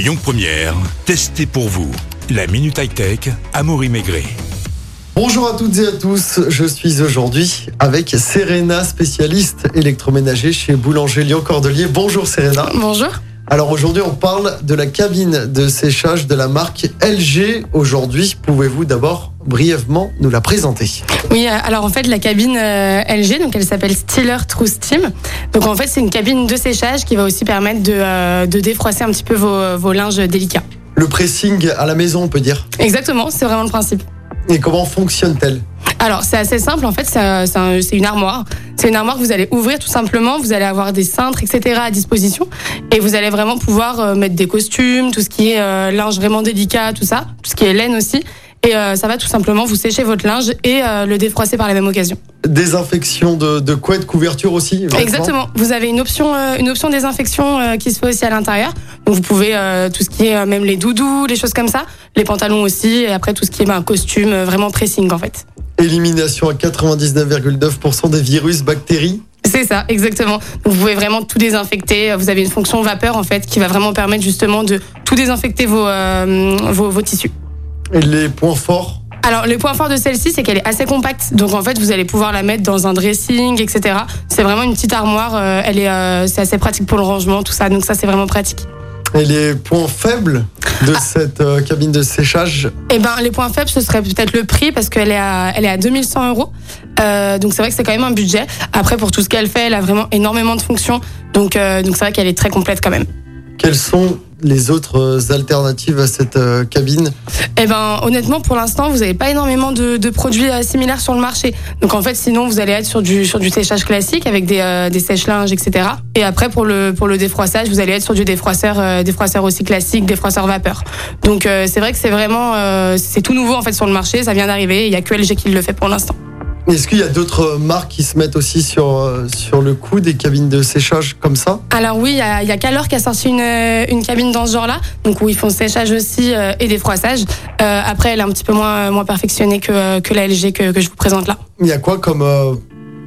Lyon Première, testez pour vous. La Minute High Tech, Amaury Maigret. Bonjour à toutes et à tous, je suis aujourd'hui avec Serena, spécialiste électroménager chez Boulanger Lyon Cordelier. Bonjour Serena. Bonjour. Alors aujourd'hui on parle de la cabine de séchage de la marque LG. Aujourd'hui, pouvez-vous d'abord brièvement nous la présenter? Oui, euh, alors en fait la cabine euh, LG, donc elle s'appelle Stiller True Steam. Donc en fait c'est une cabine de séchage qui va aussi permettre de, euh, de défroisser un petit peu vos, vos linges délicats. Le pressing à la maison on peut dire? Exactement, c'est vraiment le principe. Et comment fonctionne-t-elle? Alors c'est assez simple en fait, c'est un- c'est un- c'est une armoire. C'est une armoire que vous allez ouvrir tout simplement, vous allez avoir des cintres, etc. à disposition et vous allez vraiment pouvoir euh, mettre des costumes, tout ce qui est euh, linge vraiment délicat, tout ça, tout ce qui est laine aussi. Et euh, ça va tout simplement vous sécher votre linge et euh, le défroisser par la même occasion. Désinfection de, de couettes, couverture aussi Exactement. Vous avez une option, euh, une option désinfection euh, qui se fait aussi à l'intérieur. Donc vous pouvez euh, tout ce qui est même les doudous, les choses comme ça, les pantalons aussi, et après tout ce qui est ben, costume, vraiment pressing en fait. Élimination à 99,9% des virus, bactéries. C'est ça, exactement. Donc, vous pouvez vraiment tout désinfecter. Vous avez une fonction vapeur en fait qui va vraiment permettre justement de tout désinfecter vos, euh, vos, vos tissus. Et les points forts? Alors, le point fort de celle-ci, c'est qu'elle est assez compacte. Donc, en fait, vous allez pouvoir la mettre dans un dressing, etc. C'est vraiment une petite armoire. euh, elle est, euh, c'est assez pratique pour le rangement, tout ça. Donc, ça, c'est vraiment pratique. Et les points faibles de cette euh, cabine de séchage Eh ben, les points faibles, ce serait peut-être le prix parce qu'elle est à, elle est à 2100 euros. Euh, donc c'est vrai que c'est quand même un budget. Après, pour tout ce qu'elle fait, elle a vraiment énormément de fonctions. Donc, euh, donc c'est vrai qu'elle est très complète quand même. Quelles sont les autres euh, alternatives à cette euh, cabine Eh ben, honnêtement, pour l'instant, vous n'avez pas énormément de, produits euh, similaires sur le marché. Donc en fait, sinon, vous allez être sur du sur du séchage classique avec des, des sèche-linges, etc. Et après, pour le pour le défroissage, vous allez être sur du défroisseur défroisseur aussi classique, défroisseur vapeur. Donc c'est vrai que c'est vraiment c'est tout nouveau en fait sur le marché. Ça vient d'arriver. Il y a que LG qui le fait pour l'instant. Est-ce qu'il y a d'autres marques qui se mettent aussi sur, euh, sur le coup des cabines de séchage comme ça? Alors oui, il y a, il y a Calor qui a sorti une, euh, une cabine dans ce genre-là, donc où ils font séchage aussi euh, et défroissage. Euh, après, elle est un petit peu moins moins perfectionnée que, que la LG que, que je vous présente là. Il y a quoi comme euh,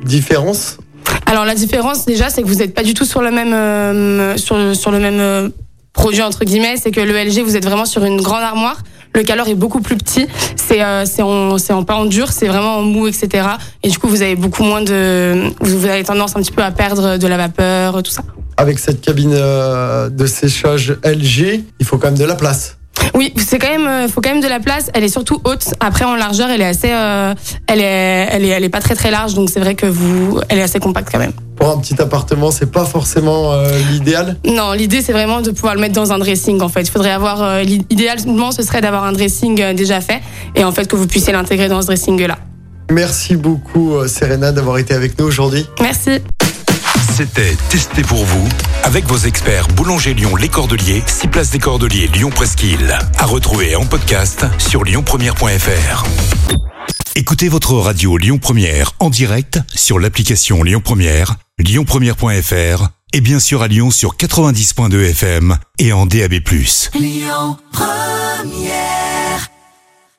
différence? Alors la différence déjà, c'est que vous n'êtes pas du tout sur le même sur, sur le même produit entre guillemets. C'est que le LG, vous êtes vraiment sur une grande armoire. Le Calor est beaucoup plus petit. C'est euh, c'est en en pas en dur, c'est vraiment en mou, etc. Et du coup, vous avez beaucoup moins de vous avez tendance un petit peu à perdre de la vapeur, tout ça. Avec cette cabine euh, de séchage LG, il faut quand même de la place. Oui, c'est quand même, euh, faut quand même de la place. Elle est surtout haute. Après, en largeur, elle est assez, euh, elle est, elle est, elle est pas très très large. Donc c'est vrai que vous, elle est assez compacte quand même. Pour un petit appartement, c'est pas forcément euh, l'idéal? Non, l'idée c'est vraiment de pouvoir le mettre dans un dressing. En fait, il faudrait avoir, euh, idéalement, ce serait d'avoir un dressing déjà fait et en fait que vous puissiez l'intégrer dans ce dressing là. Merci beaucoup Serena d'avoir été avec nous aujourd'hui. Merci. C'était Testez pour vous avec vos experts Boulanger Lyon Les Cordeliers, 6 places des Cordeliers Lyon Presqu'île. À retrouver en podcast sur lyonpremière.fr. Écoutez votre radio Lyon Première en direct sur l'application Lyon Première, lyonpremière.fr et bien sûr à Lyon sur 90.2 FM et en DAB+.